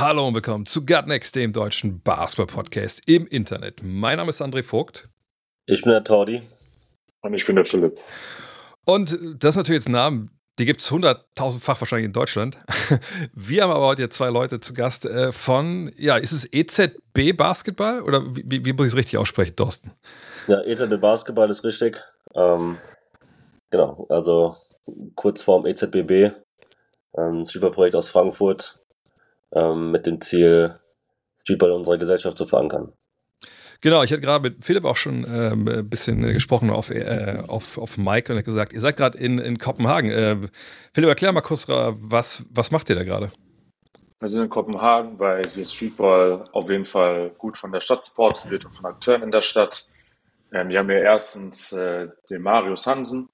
Hallo und willkommen zu Gutnext, dem deutschen Basketball-Podcast im Internet. Mein Name ist André Vogt. Ich bin der Tordi. Und ich bin der Philipp. Und das ist natürlich jetzt ein Name, die gibt es hunderttausendfach wahrscheinlich in Deutschland. Wir haben aber heute zwei Leute zu Gast äh, von, ja, ist es EZB Basketball oder wie, wie, muss ich es richtig aussprechen, Thorsten? Ja, EZB Basketball ist richtig. Ähm, genau, also kurz vorm EZBB. Ähm, Streetball-Projekt aus Frankfurt ähm, mit dem Ziel, Streetball in unserer Gesellschaft zu verankern. Genau, ich hatte gerade mit Philipp auch schon ähm, ein bisschen äh, gesprochen auf, äh, auf, auf Mike und er hat gesagt, ihr seid gerade in, in Kopenhagen. Äh, Philipp, erklär mal kurz, äh, was, was macht ihr da gerade? Wir sind in Kopenhagen, weil hier Streetball auf jeden Fall gut von der Stadt supportet wird und von Akteuren in der Stadt. Ähm, wir haben hier erstens äh, den Marius Hansen,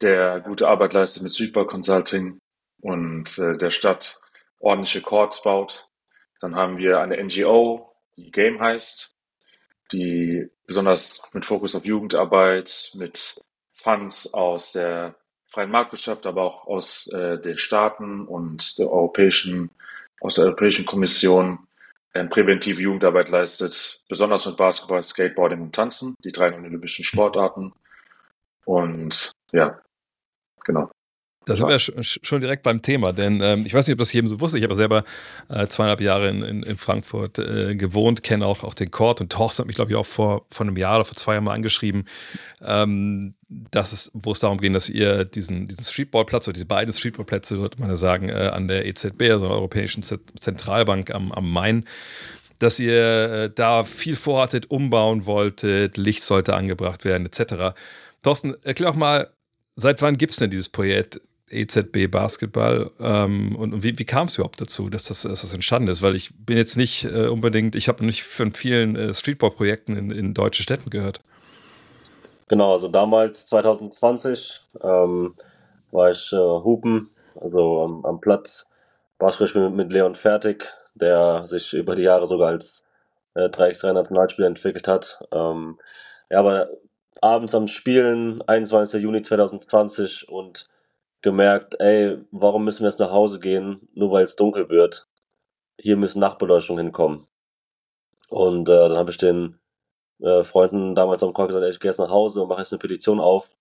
der gute Arbeit leistet mit Streetball Consulting und äh, der Stadt ordentliche Courts baut. Dann haben wir eine NGO, die Game heißt, die besonders mit Fokus auf Jugendarbeit, mit Funds aus der freien Marktwirtschaft, aber auch aus äh, den Staaten und der europäischen, aus der Europäischen Kommission ähm, präventive Jugendarbeit leistet, besonders mit Basketball, Skateboarding und Tanzen, die drei olympischen Sportarten. Und ja, genau. Da sind wir schon direkt beim Thema, denn ähm, ich weiß nicht, ob das jedem so wusste. Ich habe selber äh, zweieinhalb Jahre in, in, in Frankfurt äh, gewohnt, kenne auch, auch den Court und Thorsten hat mich, glaube ich, auch vor, vor einem Jahr oder vor zwei Jahren mal angeschrieben, ähm, dass es, wo es darum ging, dass ihr diesen, diesen Streetballplatz oder diese beiden Streetballplätze, würde man ja sagen, äh, an der EZB, also der Europäischen Zentralbank am, am Main, dass ihr äh, da viel vorhattet, umbauen wolltet, Licht sollte angebracht werden, etc. Thorsten, erklär auch mal, seit wann gibt es denn dieses Projekt EZB Basketball ähm, und, und wie, wie kam es überhaupt dazu, dass das, dass das entstanden ist? Weil ich bin jetzt nicht äh, unbedingt, ich habe nicht von vielen äh, Streetball-Projekten in, in deutschen Städten gehört. Genau, also damals 2020 ähm, war ich äh, Hupen, also am, am Platz, Basketball mit, mit Leon Fertig, der sich über die Jahre sogar als äh, 3x3 Nationalspieler entwickelt hat. Ähm, ja, aber abends am Spielen, 21. Juni 2020 und gemerkt, ey, warum müssen wir jetzt nach Hause gehen, nur weil es dunkel wird? Hier müssen Nachtbeleuchtungen hinkommen. Und äh, dann habe ich den äh, Freunden damals am Chor gesagt, ey, ich gehe jetzt nach Hause und mache jetzt eine Petition auf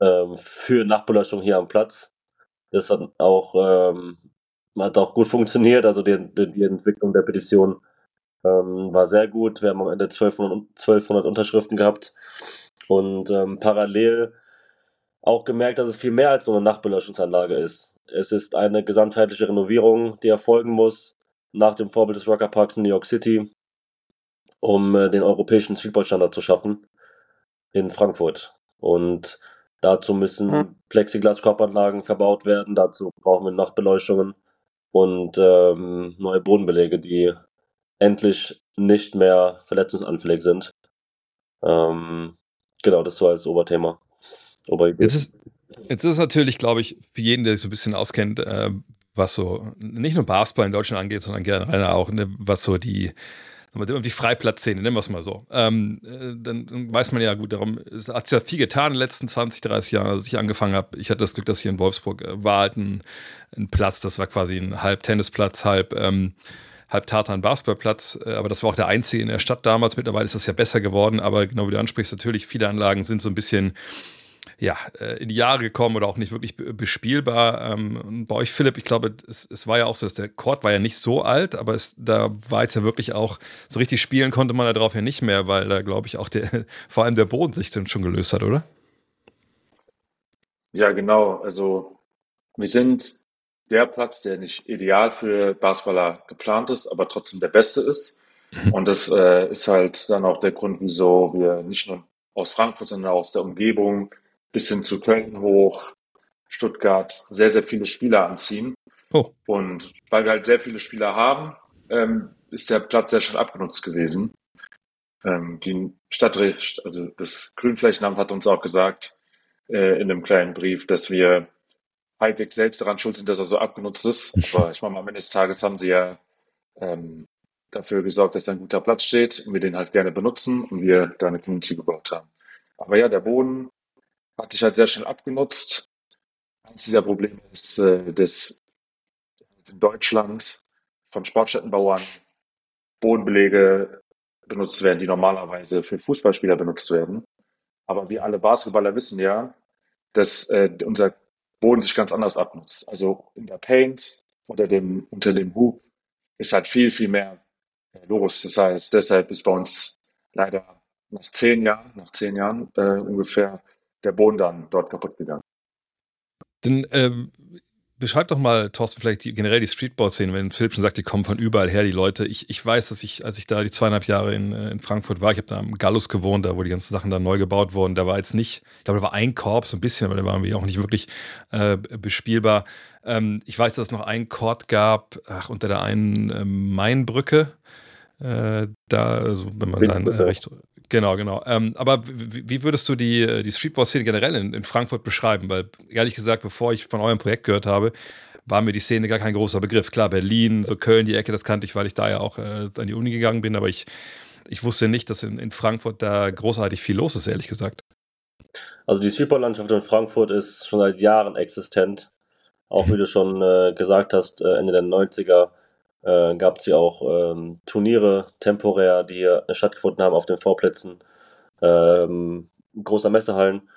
ähm, für Nachtbeleuchtung hier am Platz. Das hat auch, ähm, hat auch gut funktioniert, also die, die, die Entwicklung der Petition ähm, war sehr gut. Wir haben am Ende 1200, 1200 Unterschriften gehabt und ähm, parallel auch gemerkt, dass es viel mehr als nur eine Nachtbeleuchtungsanlage ist. Es ist eine gesamtheitliche Renovierung, die erfolgen muss, nach dem Vorbild des Rocker Parks in New York City, um äh, den europäischen Streetball-Standard zu schaffen in Frankfurt. Und dazu müssen Plexiglas-Korbanlagen verbaut werden, dazu brauchen wir Nachtbeleuchtungen und ähm, neue Bodenbelege, die endlich nicht mehr verletzungsanfällig sind. Ähm, genau, das so als Oberthema. Oberidee. Jetzt ist, jetzt ist es natürlich, glaube ich, für jeden, der sich so ein bisschen auskennt, äh, was so nicht nur Basketball in Deutschland angeht, sondern generell auch, ne, was so die, die Freiplatzszene, nennen wir es mal so. Ähm, äh, dann, dann weiß man ja gut, darum es hat ja viel getan in den letzten 20, 30 Jahren, als ich angefangen habe. Ich hatte das Glück, dass hier in Wolfsburg äh, war halt ein, ein Platz, das war quasi ein halb Tennisplatz, halb ähm, halb Tartan Basketballplatz, äh, aber das war auch der einzige in der Stadt damals. Mittlerweile ist das ja besser geworden, aber genau wie du ansprichst, natürlich viele Anlagen sind so ein bisschen ja, äh, in die Jahre gekommen oder auch nicht wirklich be- bespielbar. Ähm, bei euch, Philipp, ich glaube, es, es war ja auch so, dass der Court war ja nicht so alt, aber es, da war jetzt ja wirklich auch, so richtig spielen konnte man da drauf ja nicht mehr, weil da, glaube ich, auch der, vor allem der Boden sich schon gelöst hat, oder? Ja, genau. Also wir sind der Platz, der nicht ideal für Basketballer geplant ist, aber trotzdem der beste ist. Und das äh, ist halt dann auch der Grund, wieso wir nicht nur aus Frankfurt, sondern auch aus der Umgebung bis hin zu Köln hoch, Stuttgart, sehr, sehr viele Spieler anziehen. Oh. Und weil wir halt sehr viele Spieler haben, ähm, ist der Platz sehr schnell abgenutzt gewesen. Ähm, die Stadtrecht, also das Grünflächenamt hat uns auch gesagt äh, in einem kleinen Brief, dass wir halbwegs selbst daran schuld sind, dass er so abgenutzt ist. Aber ich meine, am Ende des Tages haben sie ja ähm, dafür gesorgt, dass ein guter Platz steht und wir den halt gerne benutzen und wir da eine Community gebaut haben. Aber ja, der Boden hat sich halt sehr schnell abgenutzt. Eins dieser Probleme ist, äh, dass in Deutschland von Sportstättenbauern Bodenbelege benutzt werden, die normalerweise für Fußballspieler benutzt werden. Aber wir alle Basketballer wissen ja, dass äh, unser Boden sich ganz anders abnutzt. Also in der Paint unter dem, unter dem Hoop ist halt viel, viel mehr los. Das heißt, deshalb ist bei uns leider nach zehn Jahren, nach zehn Jahren äh, ungefähr der Boden dann dort kaputt gegangen. Dann ähm, beschreib doch mal, Thorsten, vielleicht die, generell die Streetball-Szene, wenn Philipp schon sagt, die kommen von überall her, die Leute. Ich, ich weiß, dass ich, als ich da die zweieinhalb Jahre in, äh, in Frankfurt war, ich habe da am Gallus gewohnt, da wo die ganzen Sachen dann neu gebaut wurden. Da war jetzt nicht, ich glaube, da war ein Korb, so ein bisschen, aber der war irgendwie auch nicht wirklich äh, bespielbar. Ähm, ich weiß, dass es noch einen Court gab, ach, unter der einen äh, Mainbrücke. Äh, da, also wenn man dann äh, recht, Genau, genau. Ähm, aber wie, würdest du die, äh, die Streetball-Szene generell in, in, Frankfurt beschreiben? Weil, ehrlich gesagt, bevor ich von eurem Projekt gehört habe, war mir die Szene gar kein großer Begriff. Klar, Berlin, so Köln, die Ecke, das kannte ich, weil ich da ja auch äh, an die Uni gegangen bin, aber ich, ich wusste nicht, dass in, in Frankfurt da großartig viel los ist, ehrlich gesagt. Also die Streetball-Landschaft in Frankfurt ist schon seit Jahren existent. Auch wie du schon äh, gesagt hast, äh, Ende der 90er äh, gab es hier auch ähm, Turniere temporär, die hier stattgefunden haben auf den Vorplätzen ähm, großer Messehallen.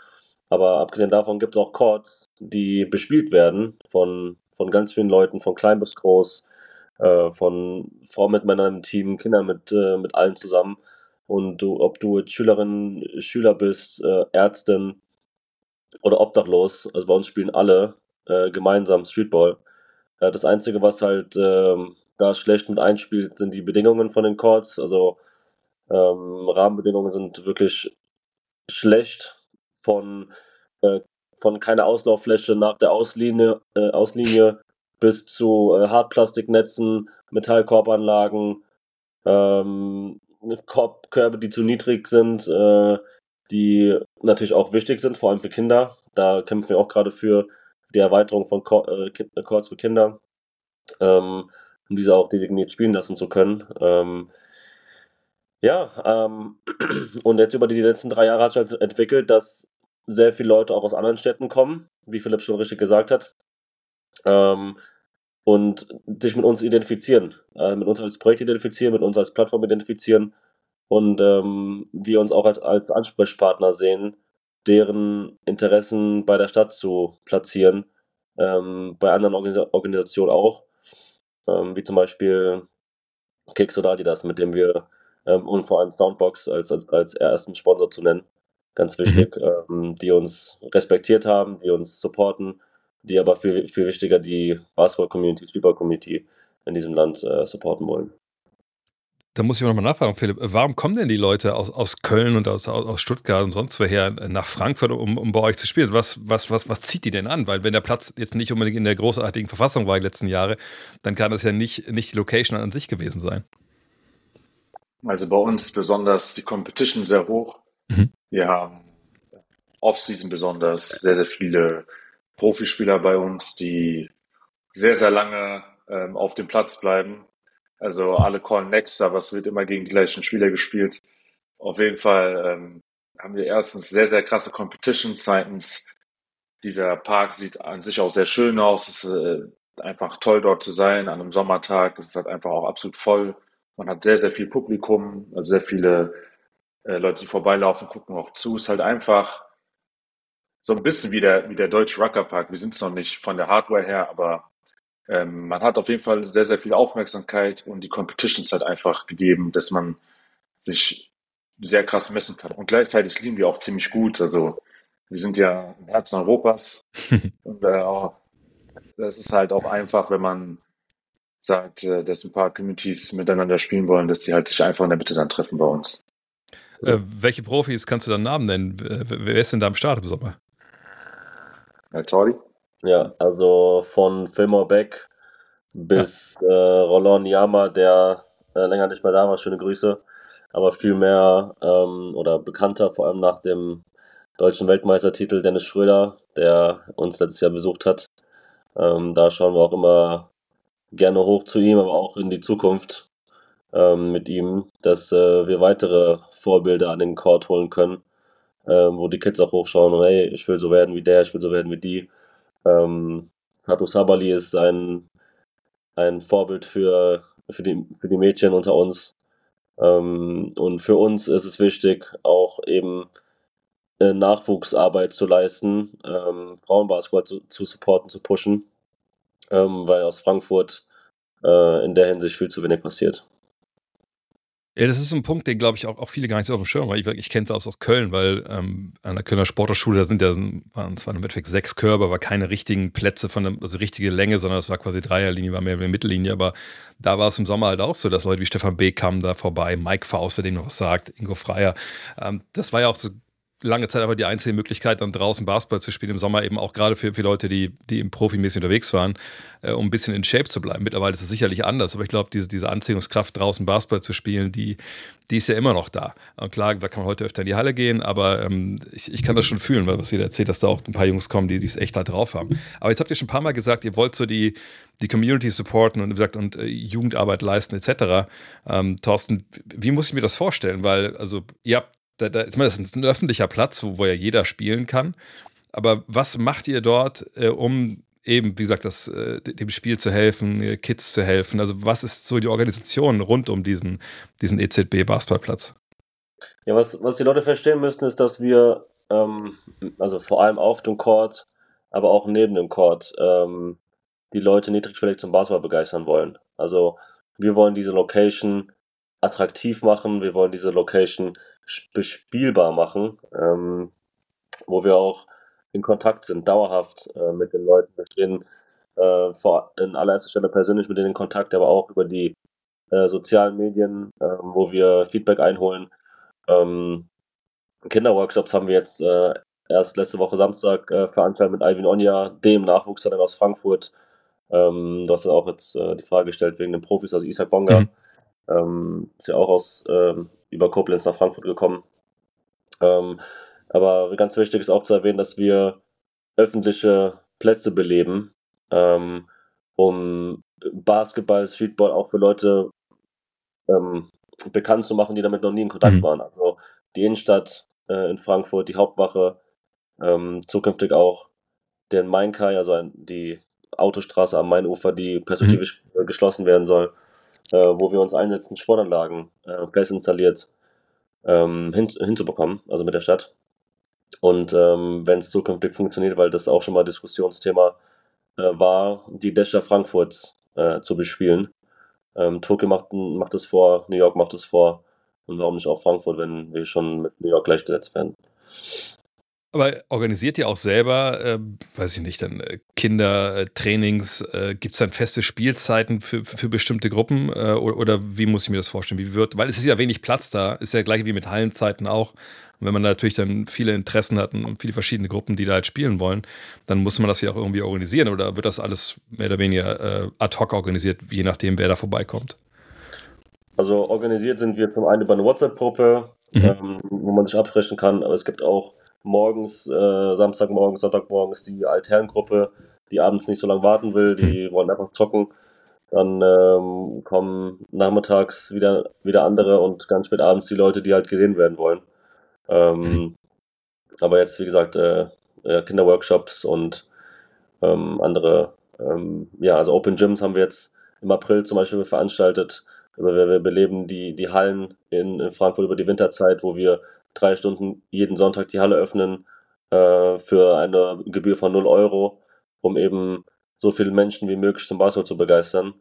Aber abgesehen davon gibt es auch Courts, die bespielt werden von, von ganz vielen Leuten, von klein bis groß, äh, von Frauen mit Männern im Team, Kindern mit, äh, mit allen zusammen. Und du, ob du Schülerin, Schüler bist, äh, Ärztin oder obdachlos, also bei uns spielen alle äh, gemeinsam Streetball. Äh, das Einzige, was halt ähm, da schlecht mit einspielt, sind die Bedingungen von den Chords. Also ähm, Rahmenbedingungen sind wirklich schlecht von, äh, von keiner Auslauffläche nach der Auslinie, äh, Auslinie bis zu äh, Hartplastiknetzen, Metallkorbanlagen, ähm, Korbkörbe, die zu niedrig sind, äh, die natürlich auch wichtig sind, vor allem für Kinder. Da kämpfen wir auch gerade für die Erweiterung von Chords äh, für Kinder. Ähm, um diese auch designiert spielen lassen zu können. Ähm, ja, ähm, und jetzt über die letzten drei Jahre hat sich halt entwickelt, dass sehr viele Leute auch aus anderen Städten kommen, wie Philipp schon richtig gesagt hat, ähm, und sich mit uns identifizieren, äh, mit uns als Projekt identifizieren, mit uns als Plattform identifizieren und ähm, wir uns auch als, als Ansprechpartner sehen, deren Interessen bei der Stadt zu platzieren, ähm, bei anderen Organis Organisationen auch ähm, wie zum Beispiel Kicks oder Adidas, mit dem wir ähm, und vor allem Soundbox als, als, als ersten Sponsor zu nennen, ganz mhm. wichtig, mhm. die uns respektiert haben, die uns supporten, die aber viel, viel wichtiger die Basketball-Community, Streetball-Community in diesem Land äh, supporten wollen. Da muss ich nochmal nachfragen, Philipp, warum kommen denn die Leute aus, aus Köln und aus, aus Stuttgart und sonst woher nach Frankfurt, um, um bei euch zu spielen? Was, was, was, was zieht die denn an? Weil wenn der Platz jetzt nicht unbedingt in der großartigen Verfassung war die letzten Jahre, dann kann das ja nicht, nicht die Location an sich gewesen sein. Also bei uns ist besonders die Competition sehr hoch. Mhm. Wir haben Off-Season besonders sehr, sehr viele Profispieler bei uns, die sehr, sehr lange ähm, auf dem Platz bleiben also alle callen next, aber es wird immer gegen die gleichen Spieler gespielt. Auf jeden Fall ähm, haben wir erstens sehr, sehr krasse Competition. Zweitens, dieser Park sieht an sich auch sehr schön aus. Es ist äh, einfach toll dort zu sein an einem Sommertag. Es ist halt einfach auch absolut voll. Man hat sehr, sehr viel Publikum, also sehr viele äh, Leute, die vorbeilaufen, gucken auch zu. Es ist halt einfach so ein bisschen wie der, wie der deutsche Rucker Park. Wir sind es noch nicht von der Hardware her, aber ähm, man hat auf jeden Fall sehr, sehr viel Aufmerksamkeit und die Competition ist halt einfach gegeben, dass man sich sehr krass messen kann. Und gleichzeitig liegen wir auch ziemlich gut. Also wir sind ja im Herzen Europas und äh, auch, das ist halt auch einfach, wenn man sagt, äh, dass ein paar Communities miteinander spielen wollen, dass sie halt sich einfach in der Mitte dann treffen bei uns. Äh, welche Profis kannst du dann Namen nennen? Wer ist denn da am Start im Sommer? Ja, Tori. Ja, also von Fillmore Beck bis äh, Roland Yama, der äh, länger nicht mehr da war. Schöne Grüße. aber viel mehr ähm, oder bekannter, vor allem nach dem deutschen Weltmeistertitel Dennis Schröder, der uns letztes Jahr besucht hat. Ähm, da schauen wir auch immer gerne hoch zu ihm, aber auch in die Zukunft ähm, mit ihm, dass äh, wir weitere Vorbilder an den Court holen können, ähm, wo die Kids auch hochschauen und hey, ich will so werden wie der, ich will so werden wie die. Ähm, Hatu Sabali ist ein, ein Vorbild für, für, die, für die Mädchen unter uns. Ähm, und für uns ist es wichtig, auch eben äh, Nachwuchsarbeit zu leisten, ähm, Frauenbasketball zu, zu supporten, zu pushen, ähm, weil aus Frankfurt äh, in der Hinsicht viel zu wenig passiert. Ja, das ist ein Punkt, den glaube ich auch, auch viele gar nicht so auf dem Schirm haben. Ich, ich kenne es aus, aus Köln, weil ähm, an der Kölner Sporthochschule, da sind ja, waren zwar im Endeffekt sechs Körbe, aber keine richtigen Plätze von der, also richtige Länge, sondern es war quasi Dreierlinie, war mehr eine Mittellinie. Aber da war es im Sommer halt auch so, dass Leute wie Stefan B. kamen da vorbei, Mike Faust, wer dem noch was sagt, Ingo Freier. Ähm, das war ja auch so lange Zeit aber die einzige Möglichkeit, dann draußen Basketball zu spielen, im Sommer eben auch gerade für, für Leute, die, die im Profimäßig unterwegs waren, äh, um ein bisschen in Shape zu bleiben. Mittlerweile ist es sicherlich anders, aber ich glaube, diese, diese Anziehungskraft, draußen Basketball zu spielen, die, die ist ja immer noch da. Und klar, da kann man heute öfter in die Halle gehen, aber ähm, ich, ich kann das schon fühlen, weil was ihr erzählt, dass da auch ein paar Jungs kommen, die es echt da drauf haben. Aber jetzt habt ihr schon ein paar Mal gesagt, ihr wollt so die, die Community supporten und, wie gesagt, und äh, Jugendarbeit leisten etc. Ähm, Thorsten, wie muss ich mir das vorstellen? Weil, also, ihr habt da, da, ich meine, das ist ein öffentlicher Platz, wo, wo ja jeder spielen kann. Aber was macht ihr dort, äh, um eben, wie gesagt, das, äh, dem Spiel zu helfen, äh, Kids zu helfen? Also was ist so die Organisation rund um diesen, diesen EZB-Basketballplatz? Ja, was, was die Leute verstehen müssen, ist, dass wir, ähm, also vor allem auf dem Court, aber auch neben dem Court, ähm, die Leute niedrigschwellig zum Basketball begeistern wollen. Also wir wollen diese Location attraktiv machen, wir wollen diese Location bespielbar machen, ähm, wo wir auch in Kontakt sind, dauerhaft äh, mit den Leuten. Wir stehen äh, vor, in allererster Stelle persönlich mit denen in Kontakt, aber auch über die äh, sozialen Medien, ähm, wo wir Feedback einholen. Ähm, Kinderworkshops haben wir jetzt äh, erst letzte Woche Samstag äh, veranstaltet mit Alvin Onja, dem Nachwuchstalent aus Frankfurt. Ähm, du hast ja auch jetzt äh, die Frage gestellt wegen den Profis, also Isaac Bonga. Mhm. Ähm, ist ja auch aus ähm, über Koblenz nach Frankfurt gekommen. Ähm, aber ganz wichtig ist auch zu erwähnen, dass wir öffentliche Plätze beleben, ähm, um Basketball, Streetball auch für Leute ähm, bekannt zu machen, die damit noch nie in Kontakt mhm. waren. Also die Innenstadt äh, in Frankfurt, die Hauptwache, ähm, zukünftig auch den Mainkai, also ein, die Autostraße am Mainufer, die perspektivisch mhm. geschlossen werden soll äh, wo wir uns einsetzen, Sportanlagen äh, fest installiert ähm, hin, hinzubekommen, also mit der Stadt. Und ähm, wenn es zukünftig funktioniert, weil das auch schon mal Diskussionsthema äh, war, die Dächer Frankfurt äh, zu bespielen. Ähm, Tokio macht, macht es vor, New York macht es vor. Und warum nicht auch Frankfurt, wenn wir schon mit New York gleichgesetzt werden? Aber organisiert ihr auch selber, äh, weiß ich nicht, dann äh, Kindertrainings? Äh, Gibt es dann feste Spielzeiten für, für bestimmte Gruppen? Äh, oder, oder, wie muss ich mir das vorstellen? Wie wird, weil es ist ja wenig Platz da, ist ja gleich wie mit Hallenzeiten auch. Und wenn man natürlich dann viele Interessen hat und viele verschiedene Gruppen, die da halt spielen wollen, dann muss man das ja auch irgendwie organisieren. Oder wird das alles mehr oder weniger äh, ad hoc organisiert, je nachdem, wer da vorbeikommt? Also organisiert sind wir zum einen über eine WhatsApp-Gruppe, mhm. ähm, wo man sich absprechen kann, aber es gibt auch morgens, äh, Samstagmorgens, Sonntagmorgens die Altherrengruppe, die abends nicht so lange warten will, die wollen einfach zocken. Dann ähm, kommen nachmittags wieder, wieder andere und ganz spät abends die Leute, die halt gesehen werden wollen. Ähm, mhm. Aber jetzt, wie gesagt, äh, äh, Kinderworkshops und ähm, andere, ähm, ja, also Open Gyms haben wir jetzt im April zum Beispiel veranstaltet. Wir, wir beleben die, die Hallen in, in Frankfurt über die Winterzeit, wo wir drei Stunden jeden Sonntag die Halle öffnen äh, für eine Gebühr von 0 Euro, um eben so viele Menschen wie möglich zum Basketball zu begeistern.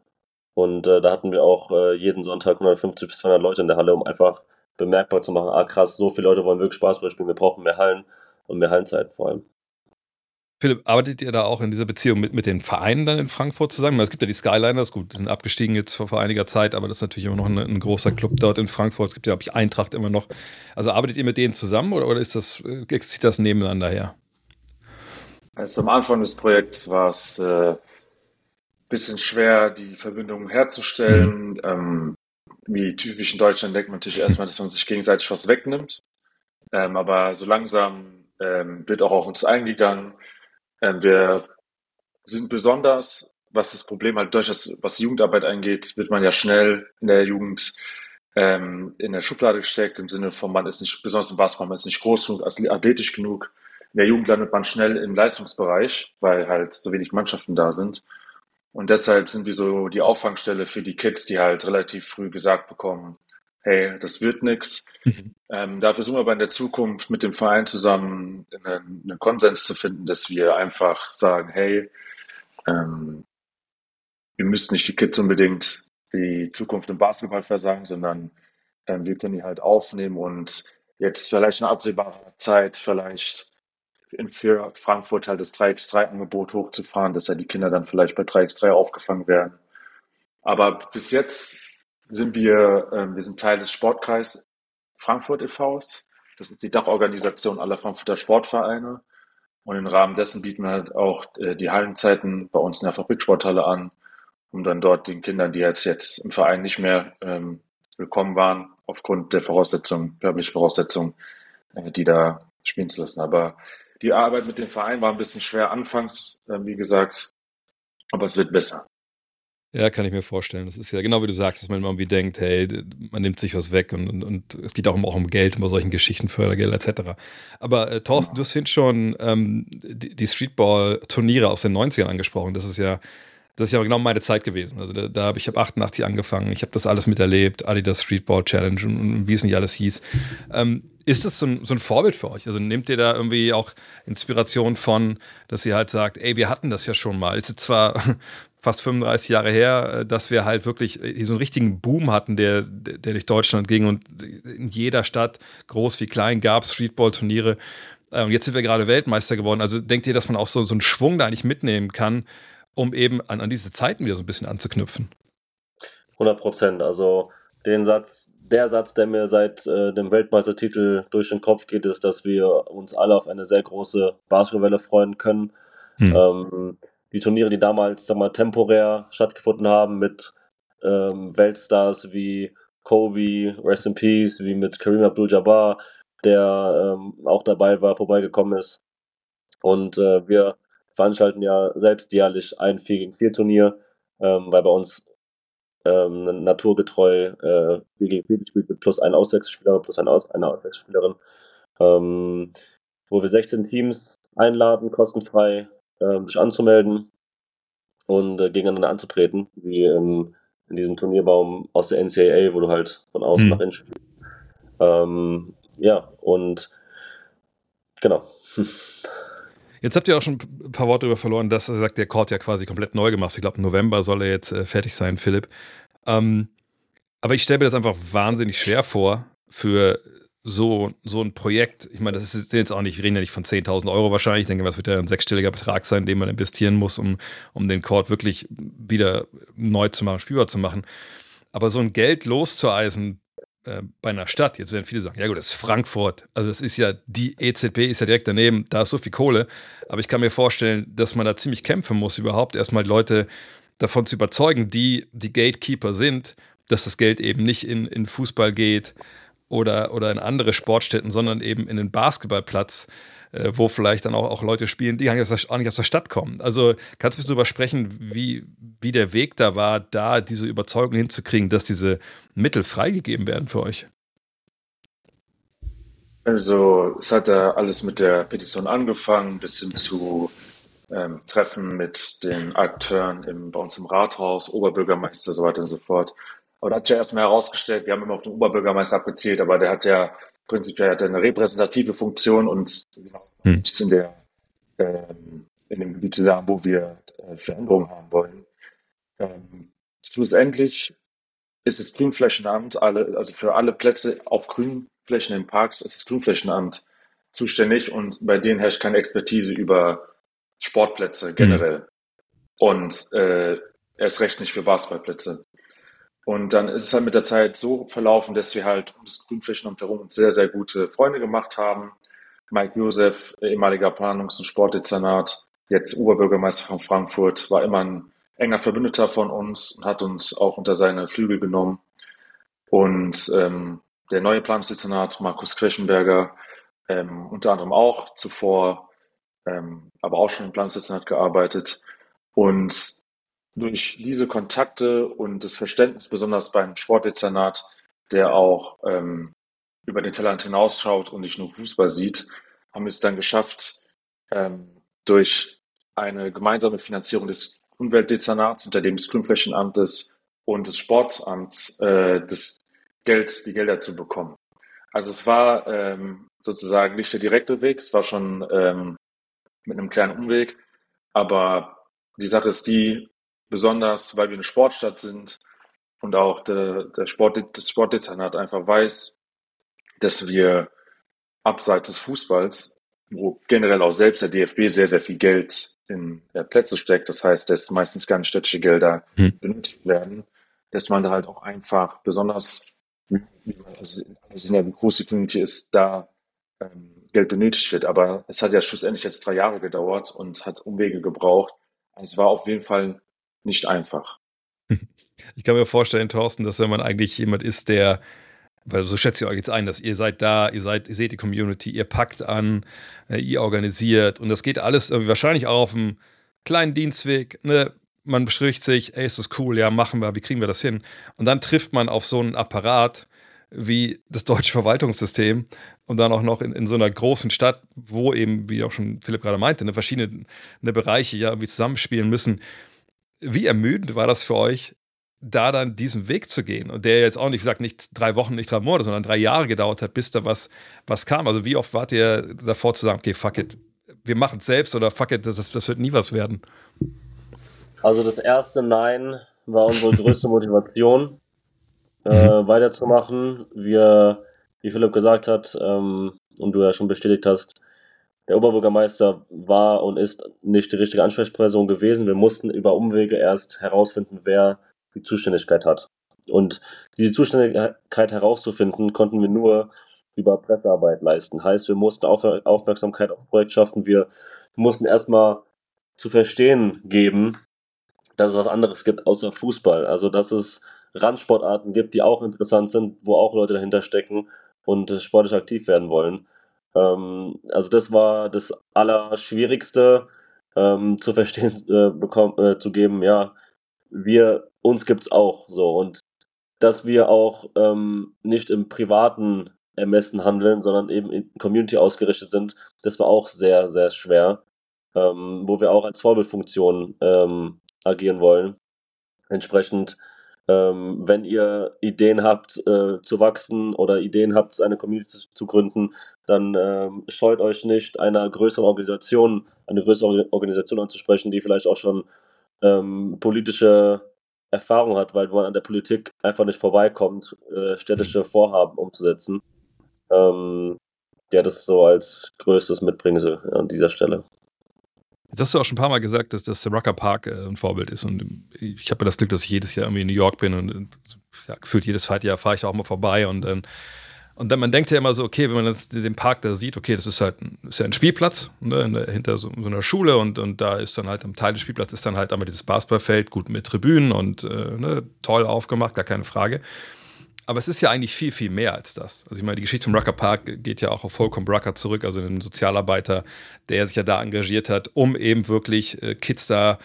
Und äh, da hatten wir auch äh, jeden Sonntag 150 bis 200 Leute in der Halle, um einfach bemerkbar zu machen, ah krass, so viele Leute wollen wirklich Basketball spielen, wir brauchen mehr Hallen und mehr Hallenzeiten vor allem. Philipp, arbeitet ihr da auch in dieser Beziehung mit, mit den Vereinen dann in Frankfurt zusammen? Es gibt ja die Skyliners, gut, die sind abgestiegen jetzt vor, vor einiger Zeit, aber das ist natürlich immer noch ein, ein, großer Club dort in Frankfurt. Es gibt ja, glaube ich, Eintracht immer noch. Also arbeitet ihr mit denen zusammen oder, oder ist das, äh, zieht das nebeneinander her? Also am Anfang des Projekts war es ein äh, bisschen schwer, die Verbindung herzustellen. Mhm. Ähm, wie typisch in Deutschland denkt man natürlich erstmal, dass man sich gegenseitig was wegnimmt. Ähm, aber so langsam ähm, wird auch auf uns eingegangen. Ähm, wir sind besonders, was das Problem halt durch das, was die Jugendarbeit angeht, wird man ja schnell in der Jugend ähm, in der Schublade gesteckt, im Sinne von, man ist nicht, besonders im Basketball, man ist nicht groß genug, athletisch genug. In der Jugend landet man schnell im Leistungsbereich, weil halt so wenig Mannschaften da sind. Und deshalb sind wir so die Auffangstelle für die Kids, die halt relativ früh gesagt bekommen, hey, das wird nix. Mhm. Ähm, da versuchen wir aber in der Zukunft mit dem Verein zusammen einen, einen Konsens zu finden, dass wir einfach sagen, hey, ähm, wir müssen nicht die Kids unbedingt die Zukunft im Basketball versagen, sondern ähm, wir können die halt aufnehmen und jetzt vielleicht in absehbarer Zeit vielleicht in, für Frankfurt halt das 3x3-Angebot hochzufahren, dass ja die Kinder dann vielleicht bei 3x3 aufgefangen werden. Aber bis jetzt sind wir, äh, wir sind Teil des Sportkreis Frankfurt e.V.s. Das ist die Dachorganisation aller Frankfurter Sportvereine. Und im Rahmen dessen bieten wir halt auch äh, die Hallenzeiten bei uns in der Fabriksporthalle an, um dann dort den Kindern, die jetzt, jetzt im Verein nicht mehr ähm, willkommen waren, aufgrund der Voraussetzungen, körperlichen Voraussetzungen, äh, die da spielen zu lassen. Aber die Arbeit mit dem Verein war ein bisschen schwer anfangs, äh, wie gesagt, aber es wird besser. Ja, kann ich mir vorstellen. Das ist ja genau wie du sagst, dass man irgendwie denkt, hey, man nimmt sich was weg und, und, und es geht auch, auch um Geld, um solchen Geschichten, Fördergeld etc. Aber äh, Thorsten, ja. du hast schon ähm, die, die Streetball-Turniere aus den 90ern angesprochen. Das ist ja das ist ja genau meine Zeit gewesen. Also da, da habe ich habe 88 angefangen. Ich habe das alles miterlebt, Adidas Streetball Challenge und, und wie es nicht alles hieß. Ähm, ist das so ein, so ein, Vorbild für euch? Also nehmt ihr da irgendwie auch Inspiration von, dass ihr halt sagt, ey, wir hatten das ja schon mal. Ist jetzt zwar fast 35 Jahre her, äh, dass wir halt wirklich äh, so einen richtigen Boom hatten, der, der durch Deutschland ging und in jeder Stadt, groß wie klein, gab es Streetball-Turniere. Äh, und jetzt sind wir gerade Weltmeister geworden. Also denkt ihr, dass man auch so, so einen Schwung da eigentlich mitnehmen kann, um eben an, an diese Zeiten wieder so ein bisschen anzuknüpfen. 100 Prozent. Also den Satz, der Satz, der mir seit äh, dem Weltmeistertitel durch den Kopf geht, ist, dass wir uns alle auf eine sehr große Basketballwelle freuen können. Hm. Ähm, die Turniere, die damals sag mal, temporär stattgefunden haben mit ähm, Weltstars wie Kobe, Rest in Peace, wie mit Kareem Abdul-Jabbar, der ähm, auch dabei war, vorbeigekommen ist. Und äh, wir veranstalten ja selbst jährlich ein 4 gegen 4 Turnier, ähm, weil bei uns ähm, naturgetreu äh, 4 gegen 4 gespielt wird, plus ein Auswechselspieler, plus ein Aus eine Auswechselspielerin, ähm, wo wir 16 Teams einladen, kostenfrei ähm, sich anzumelden und äh, gegeneinander anzutreten, wie ähm, in diesem Turnierbaum aus der NCAA, wo du halt von außen mhm. nach innen spielst. Ähm, ja, und genau. Jetzt habt ihr auch schon ein paar Worte darüber verloren, dass er sagt, der Court ja quasi komplett neu gemacht. Ich glaube, im November soll er jetzt äh, fertig sein, Philipp. Ähm, aber ich stelle mir das einfach wahnsinnig schwer vor für so, so ein Projekt. Ich meine, das ist jetzt auch nicht, wir reden ja nicht von 10.000 Euro wahrscheinlich. Ich denke, das wird ja ein sechsstelliger Betrag sein, den man investieren muss, um, um den Court wirklich wieder neu zu machen, spielbar zu machen. Aber so ein Geld loszueisen äh, bei einer Stadt, jetzt werden viele sagen, ja gut, das ist Frankfurt, also das ist ja, die EZB ist ja direkt daneben, da ist so viel Kohle, aber ich kann mir vorstellen, dass man da ziemlich kämpfen muss, überhaupt erstmal Leute davon zu überzeugen, die die Gatekeeper sind, dass das Geld eben nicht in, in Fußball geht oder, oder in andere Sportstätten, sondern eben in den Basketballplatz äh, wo vielleicht dann auch, auch Leute spielen, die gar nicht, aus der, nicht aus der Stadt kommen. Also kannst du darüber sprechen, wie, wie der Weg da war, da diese Überzeugung hinzukriegen, dass diese Mittel freigegeben werden für euch? Also es hat ja alles mit der Petition angefangen, bis hin zu ähm, Treffen mit den Akteuren im, bei uns im Rathaus, Oberbürgermeister, so weiter und so fort. Aber da hat sich ja erstmal herausgestellt, wir haben immer auf den Oberbürgermeister abgezielt, aber der hat ja prinzipiell hat eine repräsentative Funktion und hm. nichts in der ähm, in dem Gebiet zu sagen, wo wir äh, Veränderungen haben wollen. Ähm, schlussendlich ist das Grünflächenamt, alle, also für alle Plätze auf Grünflächen in Parks ist das Grünflächenamt zuständig und bei denen herrscht keine Expertise über Sportplätze generell. Mhm. Und äh, erst recht nicht für Basketballplätze. Und dann ist es halt mit der Zeit so verlaufen, dass wir halt um das Grünflächenamt herum uns sehr, sehr gute Freunde gemacht haben. Mike Josef, ehemaliger Planungs- und Sportdezernat, jetzt Oberbürgermeister von Frankfurt, war immer ein enger Verbündeter von uns und hat uns auch unter seine Flügel genommen. Und ähm, der neue Planungsdezernat, Markus Kirchenberger, ähm, unter anderem auch, zuvor ähm, aber auch schon im Planungsdezernat gearbeitet. Und durch diese Kontakte und das Verständnis, besonders beim Sportdezernat, der auch ähm, über den Tellerrand hinausschaut und nicht nur Fußball sieht, haben wir es dann geschafft, ähm, durch eine gemeinsame Finanzierung des Umweltdezernats unter dem des Grünflächenamtes und des Sportamts äh, das Geld, die Gelder zu bekommen. Also es war ähm, sozusagen nicht der direkte Weg, es war schon ähm, mit einem kleinen Umweg, aber die Sache ist die, besonders weil wir eine Sportstadt sind und auch der, der Sport, das Sportdezernat einfach weiß, dass wir abseits des Fußballs, wo generell auch selbst der DFB sehr, sehr viel Geld in Plätze steckt, das heißt, dass meistens ganz städtische Gelder hm. benutzt werden, dass man da halt auch einfach besonders, also in der große Community ist, da ähm, Geld benötigt wird. Aber es hat ja schlussendlich jetzt drei Jahre gedauert und hat Umwege gebraucht. Es war auf jeden Fall nicht einfach. Ich kann mir vorstellen, Thorsten, dass wenn man eigentlich jemand ist, der, weil so schätze ich euch jetzt ein, dass ihr seid da, ihr seid, ihr seht die Community, ihr packt an, äh, ihr organisiert und das geht alles wahrscheinlich auch auf einem kleinen Dienstweg. Ne? Man bespricht sich, ey, ist das cool, ja, machen wir, wie kriegen wir das hin? Und dann trifft man auf so einen Apparat wie das deutsche Verwaltungssystem und dann auch noch in, in so einer großen Stadt, wo eben, wie auch schon Philipp gerade meinte, ne, verschiedene ne Bereiche ja irgendwie zusammenspielen müssen. Wie ermüdend war das für euch, da dann diesen Weg zu gehen und der jetzt auch nicht, wie gesagt, nicht drei Wochen, nicht drei Monate, sondern drei Jahre gedauert hat, bis da was, was kam. Also wie oft wart ihr davor zu sagen, okay, fuck it, wir machen es selbst oder fuck it, das, das wird nie was werden? Also das erste Nein war unsere größte Motivation, äh, mhm. weiterzumachen. Wir, wie Philipp gesagt hat ähm, und du ja schon bestätigt hast, der Oberbürgermeister war und ist nicht die richtige Ansprechperson gewesen. Wir mussten über Umwege erst herausfinden, wer die Zuständigkeit hat. Und diese Zuständigkeit herauszufinden, konnten wir nur über Pressearbeit leisten. Heißt, wir mussten Auf Aufmerksamkeit auf Projekt schaffen. Wir mussten erstmal zu verstehen geben, dass es was anderes gibt außer Fußball. Also, dass es Randsportarten gibt, die auch interessant sind, wo auch Leute dahinter stecken und sportlich aktiv werden wollen. Ähm, also das war das Allerschwierigste ähm, zu verstehen äh, bekommen, äh, zu geben, ja, wir, uns gibt's auch so und dass wir auch ähm, nicht im privaten Ermessen handeln, sondern eben in Community ausgerichtet sind, das war auch sehr, sehr schwer, ähm, wo wir auch als Vorbildfunktion ähm, agieren wollen. Entsprechend ähm, wenn ihr Ideen habt äh, zu wachsen oder Ideen habt, eine Community zu gründen, dann ähm, scheut euch nicht, einer größeren Organisation, eine größere Organisation anzusprechen, die vielleicht auch schon ähm, politische Erfahrung hat, weil man an der Politik einfach nicht vorbeikommt, äh, städtische Vorhaben umzusetzen. Ähm, ja, das ist so als größtes Mitbringsel an dieser Stelle. Jetzt hast du auch schon ein paar Mal gesagt, dass das Rucker Park äh, ein Vorbild ist. Und ich habe ja das Glück, dass ich jedes Jahr irgendwie in New York bin und ja, gefühlt jedes zweite Jahr fahre ich auch mal vorbei. Und, ähm, und dann man denkt ja immer so, okay, wenn man das, den Park da sieht, okay, das ist halt ein, ist ja ein Spielplatz ne, hinter so, so, einer Schule und, und da ist dann halt am Teil des Spielplatzes ist dann halt einmal dieses Basketballfeld, gut mit Tribünen und äh, ne, toll aufgemacht, gar keine Frage. Aber es ist ja eigentlich viel, viel mehr als das. Also ich meine, die Geschichte vom Rucker Park geht ja auch auf Holcomb Rucker zurück, also einen Sozialarbeiter, der sich ja da engagiert hat, um eben wirklich äh, Kids da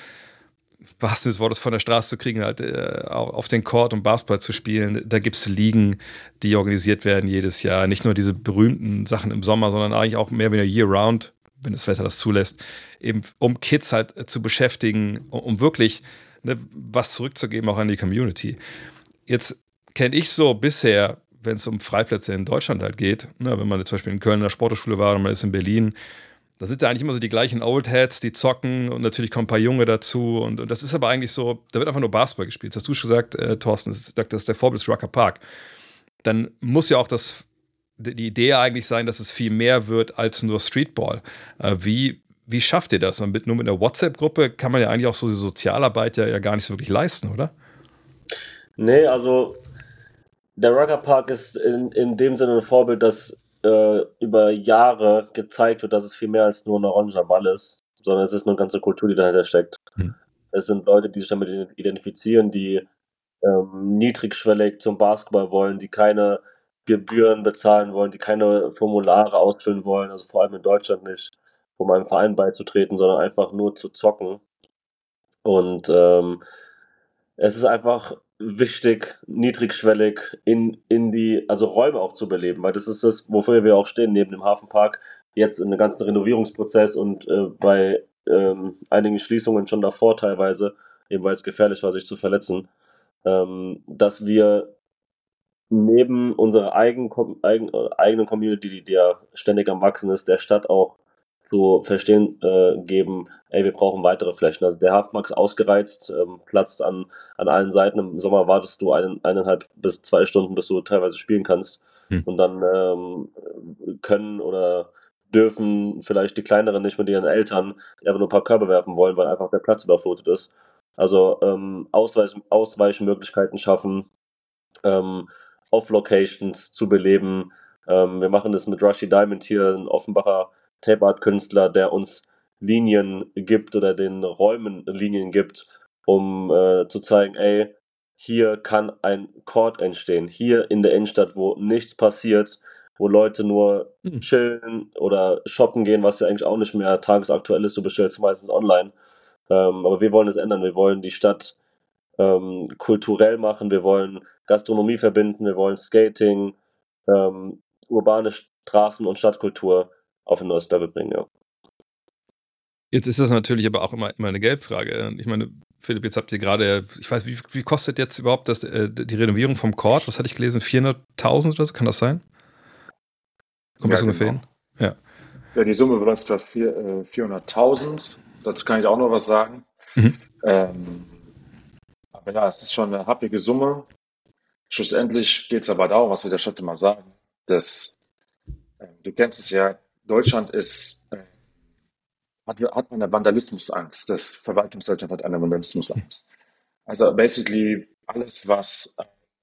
was des Wortes von der Straße zu kriegen, halt äh, auf den Court und Basketball zu spielen. Da gibt es Ligen, die organisiert werden jedes Jahr. Nicht nur diese berühmten Sachen im Sommer, sondern eigentlich auch mehr oder weniger year-round, wenn das Wetter das zulässt, eben um Kids halt äh, zu beschäftigen, um, um wirklich ne, was zurückzugeben auch an die Community. Jetzt kenne ich so bisher, wenn es um Freiplätze in Deutschland halt geht, ne, wenn man zum Beispiel in Köln in der Sporthochschule war und man ist in Berlin, da sind ja eigentlich immer so die gleichen Old Heads, die zocken und natürlich kommen ein paar Junge dazu und, und das ist aber eigentlich so, da wird einfach nur Basketball gespielt. Das hast du schon gesagt, äh, Thorsten, das ist, das ist der Vorbild des Rucker Park. Dann muss ja auch das, die Idee eigentlich sein, dass es viel mehr wird als nur Streetball. Äh, wie, wie schafft ihr das? Und mit, nur mit einer WhatsApp-Gruppe kann man ja eigentlich auch so die Sozialarbeit ja, ja gar nicht so wirklich leisten, oder? Nee, also der Rucker Park ist in, in dem Sinne ein Vorbild, dass äh, über Jahre gezeigt wird, dass es viel mehr als nur ein oranger Ball ist, sondern es ist eine ganze Kultur, die dahinter steckt. Hm. Es sind Leute, die sich damit identifizieren, die ähm, niedrigschwellig zum Basketball wollen, die keine Gebühren bezahlen wollen, die keine Formulare ausfüllen wollen, also vor allem in Deutschland nicht, um einem Verein beizutreten, sondern einfach nur zu zocken. Und ähm, es ist einfach wichtig, niedrigschwellig in, in die, also Räume auch zu beleben, weil das ist das, wofür wir auch stehen, neben dem Hafenpark, jetzt in einem ganzen Renovierungsprozess und äh, bei ähm, einigen Schließungen schon davor teilweise, eben weil es gefährlich war, sich zu verletzen, ähm, dass wir neben unserer eigenen, eigen, eigenen Community, die ja ständig am Wachsen ist, der Stadt auch zu verstehen äh, geben, ey, wir brauchen weitere Flächen. Also der Hafenmarkt ist ausgereizt, ähm, platzt an, an allen Seiten. Im Sommer wartest du einen, eineinhalb bis zwei Stunden, bis du teilweise spielen kannst. Hm. Und dann ähm, können oder dürfen vielleicht die Kleineren nicht mit ihren Eltern, die einfach nur ein paar Körbe werfen wollen, weil einfach der Platz überflutet ist. Also ähm, Ausweich Ausweichmöglichkeiten schaffen, ähm, Off-Locations zu beleben. Ähm, wir machen das mit Rushy Diamond hier, ein Offenbacher Tape Art Künstler, der uns Linien gibt oder den Räumen Linien gibt, um äh, zu zeigen, ey, hier kann ein Chord entstehen. Hier in der Innenstadt, wo nichts passiert, wo Leute nur mhm. chillen oder shoppen gehen, was ja eigentlich auch nicht mehr tagesaktuell ist. Du bestellst meistens online. Ähm, aber wir wollen es ändern. Wir wollen die Stadt ähm, kulturell machen. Wir wollen Gastronomie verbinden. Wir wollen Skating, ähm, urbane Straßen- und Stadtkultur auf ein neues Level bringen, ja. Jetzt ist das natürlich aber auch immer, immer eine Geldfrage. Ich meine, Philipp, jetzt habt ihr gerade, ich weiß, wie, wie kostet jetzt überhaupt das, äh, die Renovierung vom Court? Was hatte ich gelesen? 400.000 oder so? Kann das sein? Kommt ja, das ungefähr genau. hin? Ja. Ja, die Summe beläuft auf 400.000. Äh, Dazu kann ich auch noch was sagen. Mhm. Ähm, aber ja, es ist schon eine happige Summe. Schlussendlich geht es aber darum, was wir der Stadt immer sagen, dass, äh, du kennst es ja, Deutschland ist, äh, hat, hat eine Vandalismusangst. Das Verwaltungsdeutschland hat eine Vandalismusangst. Also basically alles, was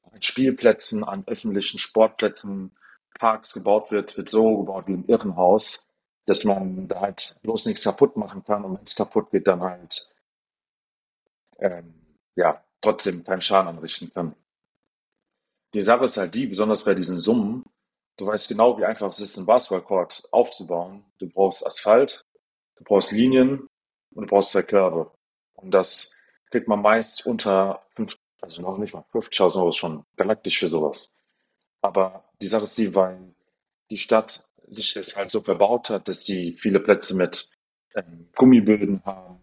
an Spielplätzen, an öffentlichen Sportplätzen, Parks gebaut wird, wird so gebaut wie im Irrenhaus, dass man da halt bloß nichts kaputt machen kann und wenn es kaputt geht, dann halt ähm, ja trotzdem keinen Schaden anrichten kann. Die Sache ist halt die, besonders bei diesen Summen, du weißt genau, wie einfach es ist, einen Basketballcourt aufzubauen. Du brauchst Asphalt, du brauchst Linien und du brauchst zwei Körbe. Und das kriegt man meist unter, fünf, also noch nicht mal 50.000 Euro schon galaktisch für sowas. Aber die Sache ist die, weil die Stadt sich das halt so verbaut hat, dass sie viele Plätze mit ähm, Gummiböden haben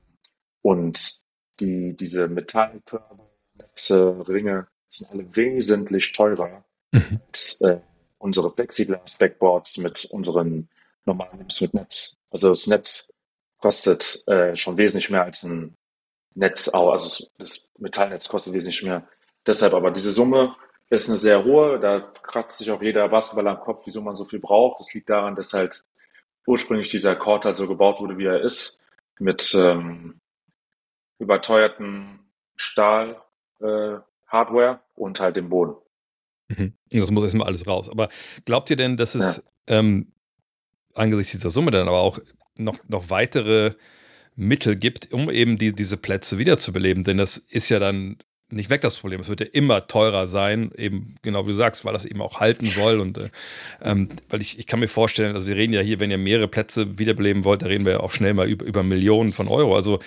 und die, diese Metallkörbe, Netze, Ringe sind alle wesentlich teurer mhm. als äh, unsere Plexiglas-Backboards mit unseren normalen Nips mit Netz. Also das Netz kostet äh, schon wesentlich mehr als ein Netz, also das Metallnetz kostet wesentlich mehr. Deshalb aber diese Summe ist eine sehr hohe. Da kratzt sich auch jeder Basketballer am Kopf, wieso man so viel braucht. Das liegt daran, dass halt ursprünglich dieser Court halt so gebaut wurde, wie er ist, mit ähm, überteuerten Stahl, äh, Hardware und halt dem Boden. Mhm. Das muss erstmal alles raus. Aber glaubt ihr denn, dass es ja. ähm, angesichts dieser Summe dann aber auch noch, noch weitere Mittel gibt, um eben die, diese Plätze wiederzubeleben? Denn das ist ja dann nicht weg, das Problem. Es wird ja immer teurer sein, eben genau wie du sagst, weil das eben auch halten soll. Und äh, ähm, weil ich, ich kann mir vorstellen, also wir reden ja hier, wenn ihr mehrere Plätze wiederbeleben wollt, da reden wir ja auch schnell mal über, über Millionen von Euro. Also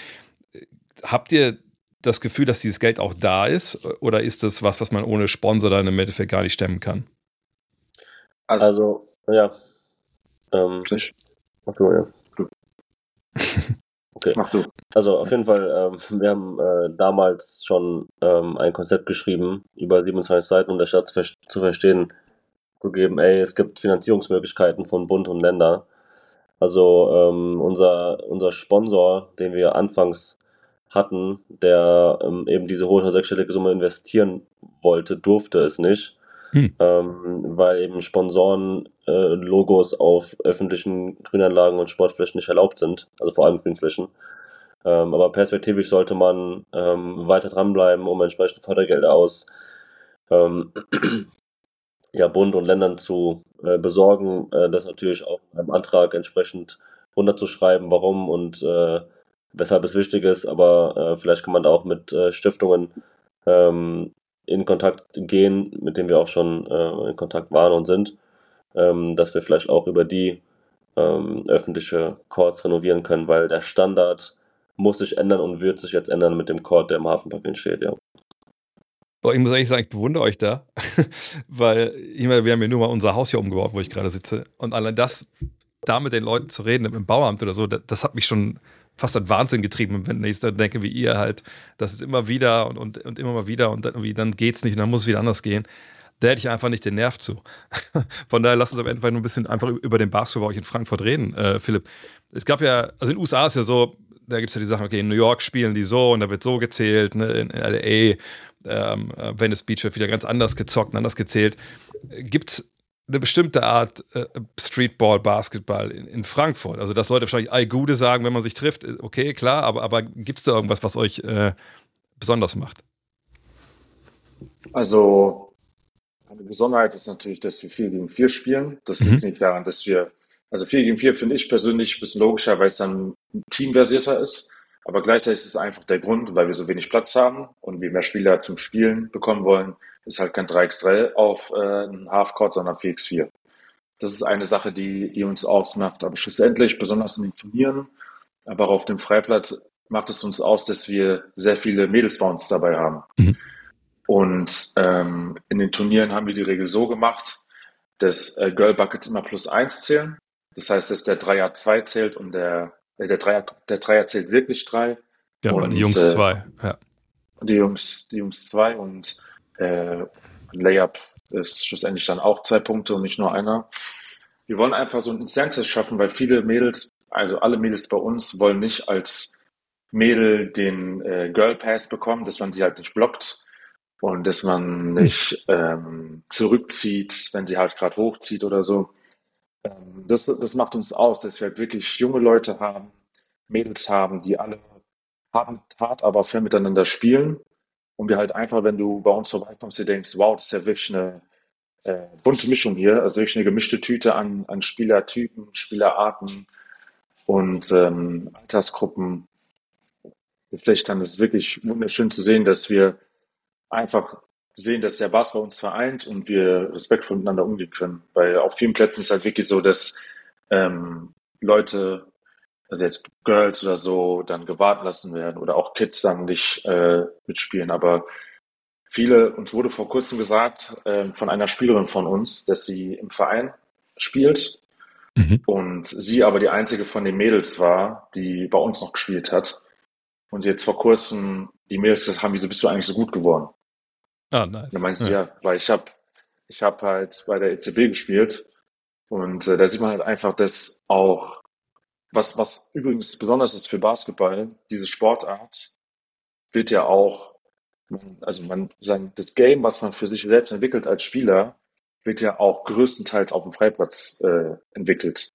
äh, habt ihr das Gefühl, dass dieses Geld auch da ist? Oder ist das was, was man ohne Sponsor dann im Endeffekt gar nicht stemmen kann? Also, also ja. Ähm, Ach du, ja. Okay. Mach du. Also auf jeden Fall, ähm, wir haben äh, damals schon ähm, ein Konzept geschrieben, über 27 Seiten, um der Stadt zu, zu verstehen, zu geben, ey, es gibt Finanzierungsmöglichkeiten von Bund und Länder. Also ähm, unser, unser Sponsor, den wir anfangs hatten, der ähm, eben diese hohe sechsstellige Summe investieren wollte, durfte es nicht, hm. ähm, weil eben Sponsoren äh, Logos auf öffentlichen Grünanlagen und Sportflächen nicht erlaubt sind, also vor allem Grünflächen. Ähm, aber perspektivisch sollte man ähm, weiter dranbleiben, um entsprechende Fördergelder aus ähm, ja, Bund und Ländern zu äh, besorgen, äh, das natürlich auch beim Antrag entsprechend runterzuschreiben, warum und äh, weshalb es wichtig ist, aber äh, vielleicht kann man da auch mit äh, Stiftungen ähm, in Kontakt gehen, mit denen wir auch schon äh, in Kontakt waren und sind, ähm, dass wir vielleicht auch über die ähm, öffentliche Courts renovieren können, weil der Standard muss sich ändern und wird sich jetzt ändern mit dem Court, der im Hafenpark entsteht, ja. Boah, ich muss eigentlich sagen, ich bewundere euch da, weil ich meine, wir haben ja nur mal unser Haus hier umgebaut, wo ich gerade sitze. Und allein das, da mit den Leuten zu reden, im Bauamt oder so, das, das hat mich schon fast an Wahnsinn getrieben, wenn ich dann denke, wie ihr halt, das ist immer wieder und, und, und immer mal wieder und dann, dann geht's nicht und dann muss es wieder anders gehen. Da hätte ich einfach nicht den Nerv zu. Von daher lass uns am Ende nur ein bisschen einfach über den Basketball bei euch in Frankfurt reden, äh, Philipp. Es gab ja, also in den USA ist ja so, da gibt es ja die Sachen, okay, in New York spielen die so und da wird so gezählt, ne, in LA, ähm, äh, Venice Beach wird wieder ganz anders gezockt und anders gezählt. Gibt es eine bestimmte Art äh, Streetball, Basketball in, in, Frankfurt? Also, dass Leute wahrscheinlich all Gute sagen, wenn man sich trifft, okay, klar, aber, aber gibt es da irgendwas, was euch äh, besonders macht? Also, eine Besonderheit ist natürlich, dass wir 4 gegen 4 spielen. Das liegt mhm. nicht daran, dass wir, also 4 gegen 4 finde ich persönlich ein bisschen logischer, weil es dann teamversierter ist. Aber gleichzeitig ist es einfach der Grund, weil wir so wenig Platz haben und wir mehr Spieler zum Spielen bekommen wollen, ist halt kein 3x3 auf äh, ein Halfcourt, sondern 4x4. Das ist eine Sache, die, die uns ausmacht. Aber schlussendlich, besonders in den Turnieren, aber auch auf dem Freiplatz, macht es uns aus, dass wir sehr viele Mädels bei uns dabei haben. Mhm. Und ähm, in den Turnieren haben wir die Regel so gemacht, dass äh, Girl Buckets immer plus eins zählen. Das heißt, dass der Dreier zwei zählt und der, äh, der, Dreier, der Dreier zählt wirklich drei. Ja, und die Jungs äh, zwei. Ja. Die Jungs, die Jungs zwei und äh, Layup ist schlussendlich dann auch zwei Punkte und nicht nur einer. Wir wollen einfach so ein Incentive schaffen, weil viele Mädels, also alle Mädels bei uns, wollen nicht als Mädel den äh, Girl Pass bekommen, dass man sie halt nicht blockt und dass man nicht ähm, zurückzieht, wenn sie halt gerade hochzieht oder so. Ähm, das, das macht uns aus, dass wir halt wirklich junge Leute haben, Mädels haben, die alle hart, hart aber fair miteinander spielen und wir halt einfach, wenn du bei uns vorbeikommst, dir denkst, wow, das ist ja wirklich eine äh, bunte Mischung hier, also wirklich eine gemischte Tüte an, an Spielertypen, Spielerarten und ähm, Altersgruppen. Vielleicht dann ist wirklich wunderschön zu sehen, dass wir einfach sehen, dass der Basketball uns vereint und wir respektvoll miteinander umgehen können. Weil auf vielen Plätzen ist halt wirklich so, dass ähm, Leute also jetzt Girls oder so, dann gewartet lassen werden oder auch Kids dann nicht äh, mitspielen. Aber viele, uns wurde vor kurzem gesagt äh, von einer Spielerin von uns, dass sie im Verein spielt mhm. und sie aber die einzige von den Mädels war, die bei uns noch gespielt hat. Und jetzt vor kurzem, die Mädels haben, wieso bist du eigentlich so gut geworden? Ah, nice. Da meinst du, ja, ja weil ich habe ich hab halt bei der ECB gespielt und äh, da sieht man halt einfach, dass auch was, was übrigens besonders ist für Basketball, diese Sportart wird ja auch, also man, sein, das Game, was man für sich selbst entwickelt als Spieler, wird ja auch größtenteils auf dem Freiplatz äh, entwickelt.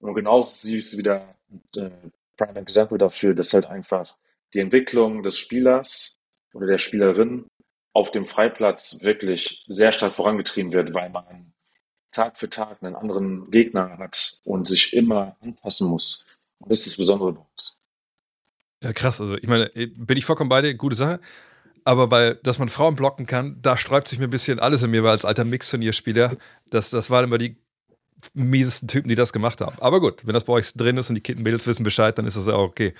Und genauso siehst du wieder äh, Prime Example dafür, dass halt einfach die Entwicklung des Spielers oder der Spielerin auf dem Freiplatz wirklich sehr stark vorangetrieben wird, weil man Tag für Tag einen anderen Gegner hat und sich immer anpassen muss. Und das ist das Besondere bei uns. Ja, krass. Also, ich meine, bin ich vollkommen bei dir, gute Sache. Aber weil, dass man Frauen blocken kann, da sträubt sich mir ein bisschen alles in mir, weil als alter Mix-Turnierspieler, das, das waren immer die miesesten Typen, die das gemacht haben. Aber gut, wenn das bei euch drin ist und die Mädels wissen Bescheid, dann ist das ja auch okay.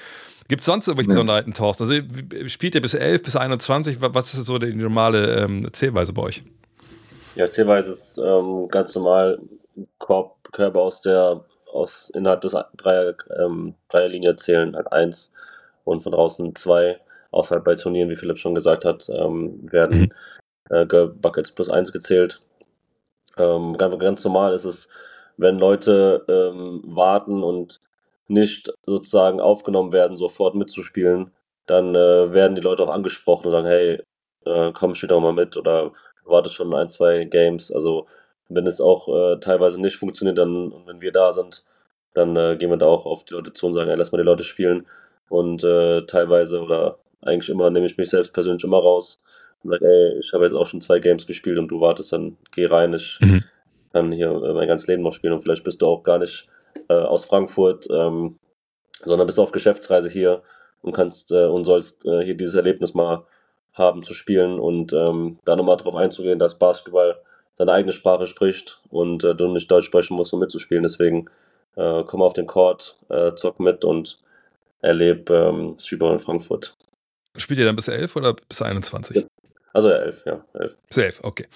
Gibt es sonst irgendwelche ja. Besonderheiten, Thorsten? Also spielt ihr bis 11, bis 21? Was ist so die normale ähm, Zählweise bei euch? Ja, Zählweise ist ähm, ganz normal Korb, Körbe aus der, aus innerhalb des Dreier, ähm, Dreierlinie zählen halt eins und von draußen zwei. Außerhalb bei Turnieren, wie Philipp schon gesagt hat, ähm, werden mhm. äh, Buckets plus eins gezählt. Ähm, ganz, ganz, normal ist es, wenn Leute ähm, warten und nicht sozusagen aufgenommen werden, sofort mitzuspielen, dann äh, werden die Leute auch angesprochen und sagen, hey, äh, komm, spiel doch mal mit oder wartest schon ein, zwei Games. Also wenn es auch äh, teilweise nicht funktioniert, dann und wenn wir da sind, dann äh, gehen wir da auch auf die Leute zu und sagen, ey, lass mal die Leute spielen. Und äh, teilweise oder eigentlich immer nehme ich mich selbst persönlich immer raus und sage, ey, ich habe jetzt auch schon zwei Games gespielt und du wartest, dann geh rein, ich mhm. kann hier äh, mein ganzes Leben noch spielen und vielleicht bist du auch gar nicht äh, aus Frankfurt, ähm, sondern bist auf Geschäftsreise hier und kannst äh, und sollst hier dieses Erlebnis mal haben zu spielen und ähm, da nochmal darauf einzugehen, dass Basketball seine eigene Sprache spricht und äh, du nicht Deutsch sprechen musst, um mitzuspielen. Deswegen äh, komm auf den Court, äh, zock mit und erlebe ähm, Streetball in Frankfurt. Spielt ihr dann bis 11 oder bis 21? Also elf, ja, elf. Bis 11, okay.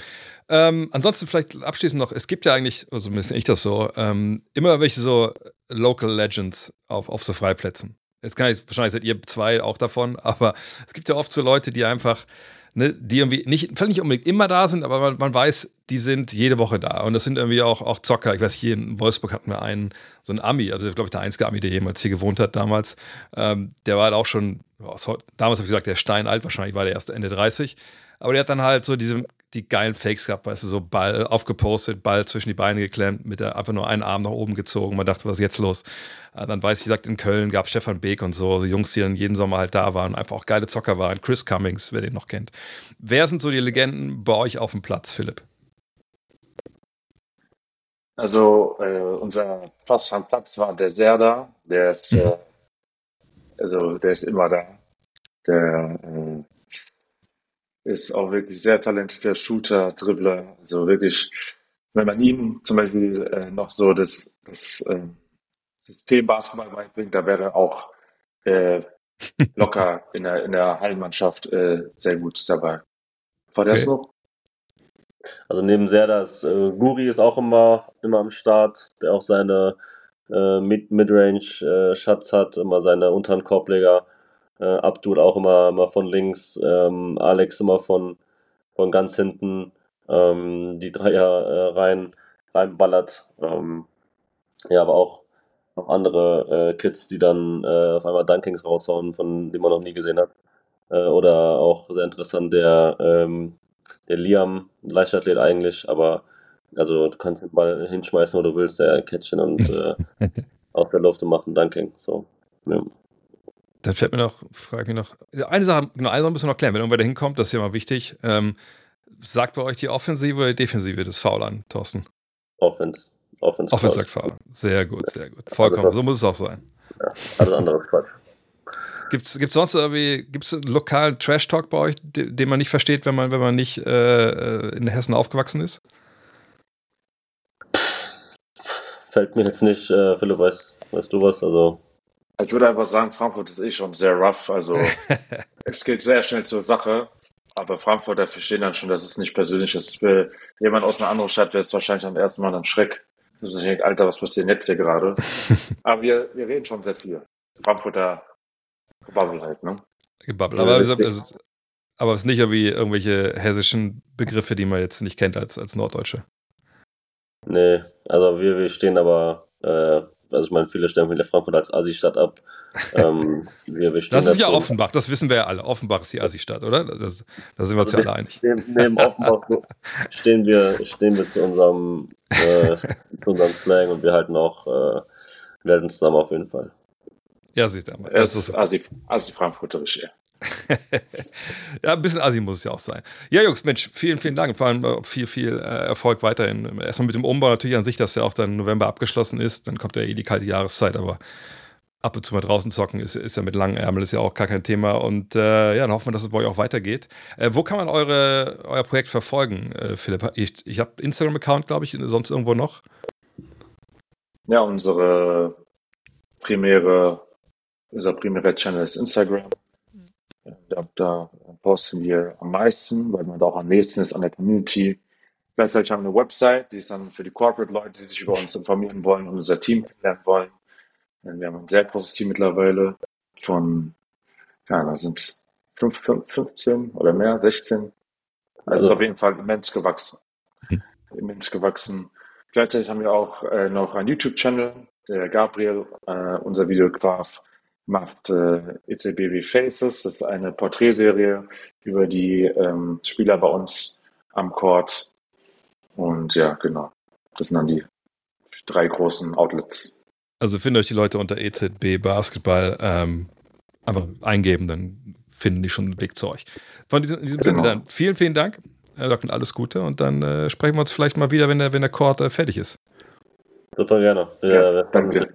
Ähm, ansonsten vielleicht abschließend noch, es gibt ja eigentlich, also bisschen ich das so, ähm, immer welche so Local Legends auf, auf so Freiplätzen. Jetzt kann ich, wahrscheinlich seid ihr zwei auch davon, aber es gibt ja oft so Leute, die einfach, ne, die irgendwie nicht, vielleicht nicht unbedingt immer da sind, aber man, man, weiß, die sind jede Woche da. Und das sind irgendwie auch, auch Zocker. Ich weiß, hier in Wolfsburg hatten wir einen, so einen Ami, also glaube ich der einzige Ami, der jemals hier gewohnt hat damals. Ähm, der war halt auch schon, damals habe ich gesagt, der steinalt, wahrscheinlich war der erst Ende 30. Aber der hat dann halt so diese, die geilen Fakes gehabt, weißt du, so Ball aufgepostet, Ball zwischen die Beine geklemmt, mit der einfach nur einen Arm nach oben gezogen. Man dachte, was ist jetzt los? Äh, dann weiß ich, gesagt, in Köln gab Stefan Beek und so, so Jungs, die dann jeden Sommer halt da waren, einfach auch geile Zocker waren. Chris Cummings, wer den noch kennt. Wer sind so die Legenden bei euch auf dem Platz, Philipp? Also äh, unser fast am Platz war der Serda, der ist äh, also der ist immer da. Der äh, ist auch wirklich sehr talentierter Shooter, Dribbler. Also wirklich, wenn man ihm zum Beispiel äh, noch so das, das äh, System Basketball beibringt, da wäre auch äh, locker in der, in der Hallenmannschaft äh, sehr gut dabei. War der okay. so? Also neben Serdas, äh, Guri ist auch immer, immer am Start, der auch seine äh, Mid-Midrange-Shots äh, hat, immer seine unteren Korbleger äh, Abdul auch immer, immer von links, ähm, Alex immer von, von ganz hinten ähm, die Dreier äh, rein, reinballert. Ähm, ja, aber auch noch andere äh, Kids, die dann äh, auf einmal Dunkings raushauen, von denen man noch nie gesehen hat. Äh, oder auch sehr interessant der, ähm, der Liam, Leichtathlet eigentlich, aber also du kannst den Ball hinschmeißen, wo du willst, der Catchen und äh, aus der Luft und macht einen Dunking. So, ja. Dann fällt mir noch, frage mich noch, eine Sache, genau, eine Sache müssen wir noch klären, wenn irgendwer da hinkommt, das ist ja mal wichtig. Ähm, sagt bei euch die Offensive oder die Defensive das Foul an, Thorsten? Offense. Offense, Offense sagt Foul. Sehr gut, sehr gut. Vollkommen, so muss es auch sein. Ja, alles andere ist Quatsch. Gibt es sonst irgendwie, gibt es einen lokalen Trash-Talk bei euch, den, den, man nicht versteht, wenn man, wenn man nicht äh, in Hessen aufgewachsen ist? Fällt mir jetzt nicht, äh, Philipp, weißt, weißt du was? Also ich würde einfach sagen, Frankfurt ist eh schon sehr rough. Also es geht sehr schnell zur Sache. Aber Frankfurter verstehen dann schon, dass es nicht persönlich ist. Für jemand aus einer anderen Stadt wäre es wahrscheinlich am ersten Mal ein Schreck. Also ich denke, Alter, was passiert jetzt hier gerade? Aber wir, wir reden schon sehr viel. Frankfurter Bubble halt, ne? Bubble. Aber, also, aber es ist nicht irgendwie irgendwelche hessischen Begriffe, die man jetzt nicht kennt als, als Norddeutsche. Nee, also wir, wir stehen aber äh, also ich meine, viele stempeln der Frankfurt als Assi-Stadt ab. Ähm, wir, wir das ist ja Offenbach, das wissen wir ja alle. Offenbach ist die Assi-Stadt, oder? Das, da sind wir uns also ja alle einig. Neben, neben Offenbach stehen wir, stehen wir zu unserem, äh, zu unserem Slang und wir halten auch äh, werden zusammen auf jeden Fall. Ja, sieht er mal. Das ist Assi, Assi Frankfurterisch, ja. ja, ein bisschen Assi muss es ja auch sein. Ja, Jungs, Mensch, vielen, vielen Dank. Vor allem äh, viel, viel äh, Erfolg weiterhin. Erstmal mit dem Umbau natürlich an sich, dass ja auch dann November abgeschlossen ist. Dann kommt ja eh die kalte Jahreszeit, aber ab und zu mal draußen zocken ist, ist ja mit langen Ärmeln ist ja auch gar kein Thema. Und äh, ja, dann hoffen wir, dass es bei euch auch weitergeht. Äh, wo kann man eure, euer Projekt verfolgen, äh, Philipp? Ich, ich habe Instagram-Account, glaube ich, sonst irgendwo noch? Ja, unsere primäre, unser primärer Channel ist Instagram. Da, da posten wir am meisten, weil man da auch am nächsten ist an der Community. Gleichzeitig haben wir eine Website, die ist dann für die Corporate-Leute, die sich über uns informieren wollen und unser Team kennenlernen wollen. Wir haben ein sehr großes Team mittlerweile von, ja, da sind 15 oder mehr, 16. Also, ist auf jeden Fall immens gewachsen. Mhm. Immens gewachsen. Gleichzeitig haben wir auch äh, noch einen YouTube-Channel, der Gabriel, äh, unser Videograf, macht äh, ECBW Faces. Das ist eine Porträtserie über die ähm, Spieler bei uns am Court. Und ja, genau. Das sind dann die drei großen Outlets. Also findet euch die Leute unter EZB Basketball ähm, einfach eingeben, dann finden die schon den Weg zu euch. Von diesem, in diesem genau. Sinne dann vielen, vielen Dank. Herr Locken, alles Gute und dann äh, sprechen wir uns vielleicht mal wieder, wenn der, wenn der Court äh, fertig ist. Super gerne. Ja, ja danke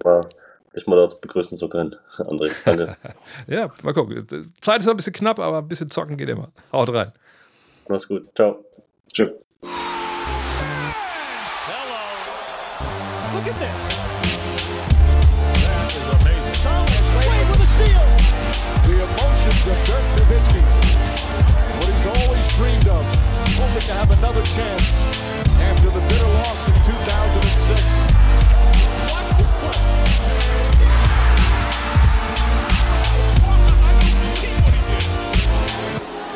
ist mal da begrüßen zu können. André, danke. ja, mal gucken. Zeit ist ein bisschen knapp, aber ein bisschen zocken geht immer. Haut rein. Mach's gut. Ciao. Tschüss. Look at this. That is amazing. Thomas Wade with a steal. The emotions of Dirk Nowitzki. What he's always dreamed of. Hoping to have another chance after the bitter loss in 2006.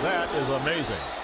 That is amazing.